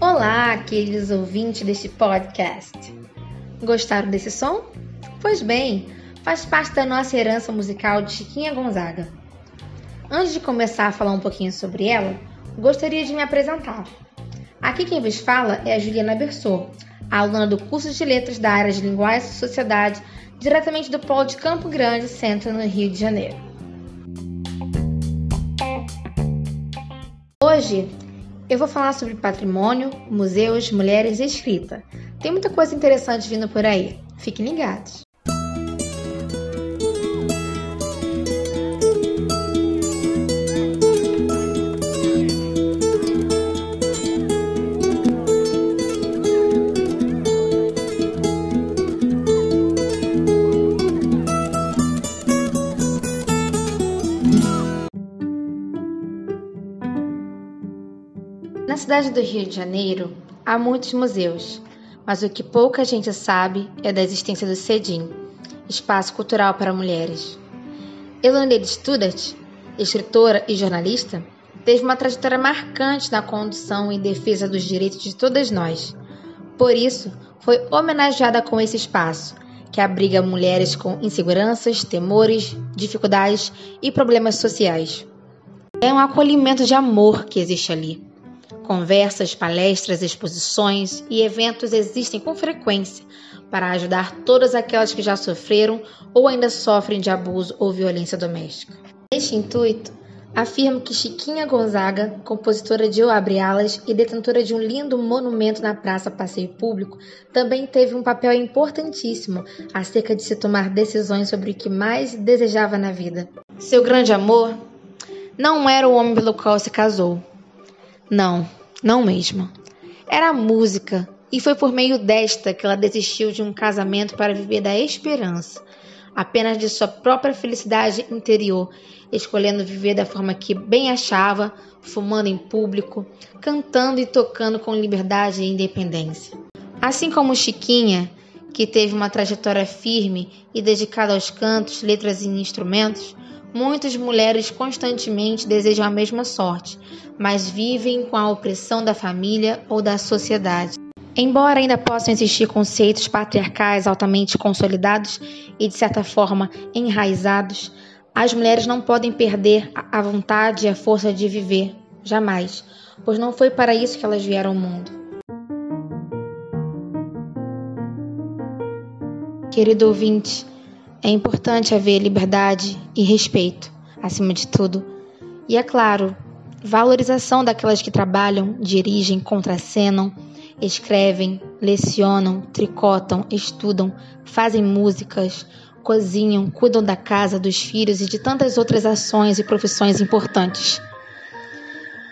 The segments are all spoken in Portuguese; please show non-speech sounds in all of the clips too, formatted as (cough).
Olá, aqueles ouvintes deste podcast. Gostaram desse som? Pois bem, faz parte da nossa herança musical de Chiquinha Gonzaga. Antes de começar a falar um pouquinho sobre ela, gostaria de me apresentar. Aqui quem vos fala é a Juliana Bersot, aluna do curso de Letras da área de Linguagem e Sociedade, diretamente do Polo de Campo Grande, Centro, no Rio de Janeiro. Hoje eu vou falar sobre patrimônio, museus, mulheres e escrita. Tem muita coisa interessante vindo por aí. Fiquem ligados! Cidade do Rio de Janeiro, há muitos museus, mas o que pouca gente sabe é da existência do CEDIM, Espaço Cultural para Mulheres. Elaine Studart, escritora e jornalista, teve uma trajetória marcante na condução e defesa dos direitos de todas nós. Por isso, foi homenageada com esse espaço, que abriga mulheres com inseguranças, temores, dificuldades e problemas sociais. É um acolhimento de amor que existe ali Conversas, palestras, exposições e eventos existem com frequência para ajudar todas aquelas que já sofreram ou ainda sofrem de abuso ou violência doméstica. Neste intuito, afirmo que Chiquinha Gonzaga, compositora de O Abre Alas e detentora de um lindo monumento na Praça Passeio Público, também teve um papel importantíssimo acerca de se tomar decisões sobre o que mais desejava na vida. Seu grande amor não era o homem pelo qual se casou, não, não mesmo. Era a música, e foi por meio desta que ela desistiu de um casamento para viver da esperança, apenas de sua própria felicidade interior, escolhendo viver da forma que bem achava, fumando em público, cantando e tocando com liberdade e independência. Assim como Chiquinha, que teve uma trajetória firme e dedicada aos cantos, letras e instrumentos, Muitas mulheres constantemente desejam a mesma sorte, mas vivem com a opressão da família ou da sociedade. Embora ainda possam existir conceitos patriarcais altamente consolidados e, de certa forma, enraizados, as mulheres não podem perder a vontade e a força de viver, jamais, pois não foi para isso que elas vieram ao mundo. Querido ouvinte, é importante haver liberdade e respeito, acima de tudo. E é claro, valorização daquelas que trabalham, dirigem, contracenam, escrevem, lecionam, tricotam, estudam, fazem músicas, cozinham, cuidam da casa, dos filhos e de tantas outras ações e profissões importantes.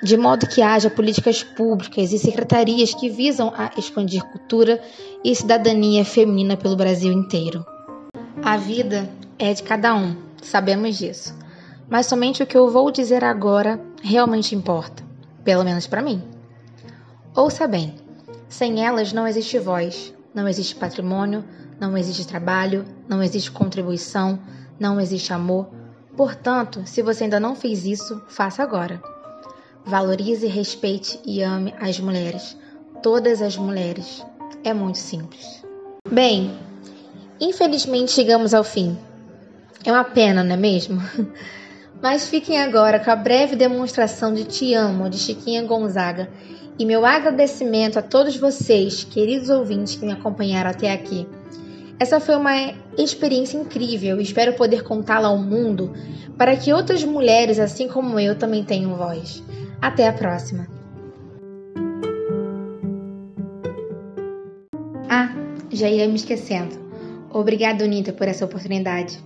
De modo que haja políticas públicas e secretarias que visam a expandir cultura e cidadania feminina pelo Brasil inteiro. A vida é de cada um, sabemos disso. Mas somente o que eu vou dizer agora realmente importa, pelo menos para mim. Ouça bem: sem elas não existe voz, não existe patrimônio, não existe trabalho, não existe contribuição, não existe amor. Portanto, se você ainda não fez isso, faça agora. Valorize, respeite e ame as mulheres, todas as mulheres. É muito simples. Bem, Infelizmente chegamos ao fim. É uma pena, não é mesmo? (laughs) Mas fiquem agora com a breve demonstração de Te Amo de Chiquinha Gonzaga e meu agradecimento a todos vocês, queridos ouvintes que me acompanharam até aqui. Essa foi uma experiência incrível e espero poder contá-la ao mundo para que outras mulheres, assim como eu, também tenham voz. Até a próxima! Ah, já ia me esquecendo. Obrigada, Unita, por essa oportunidade.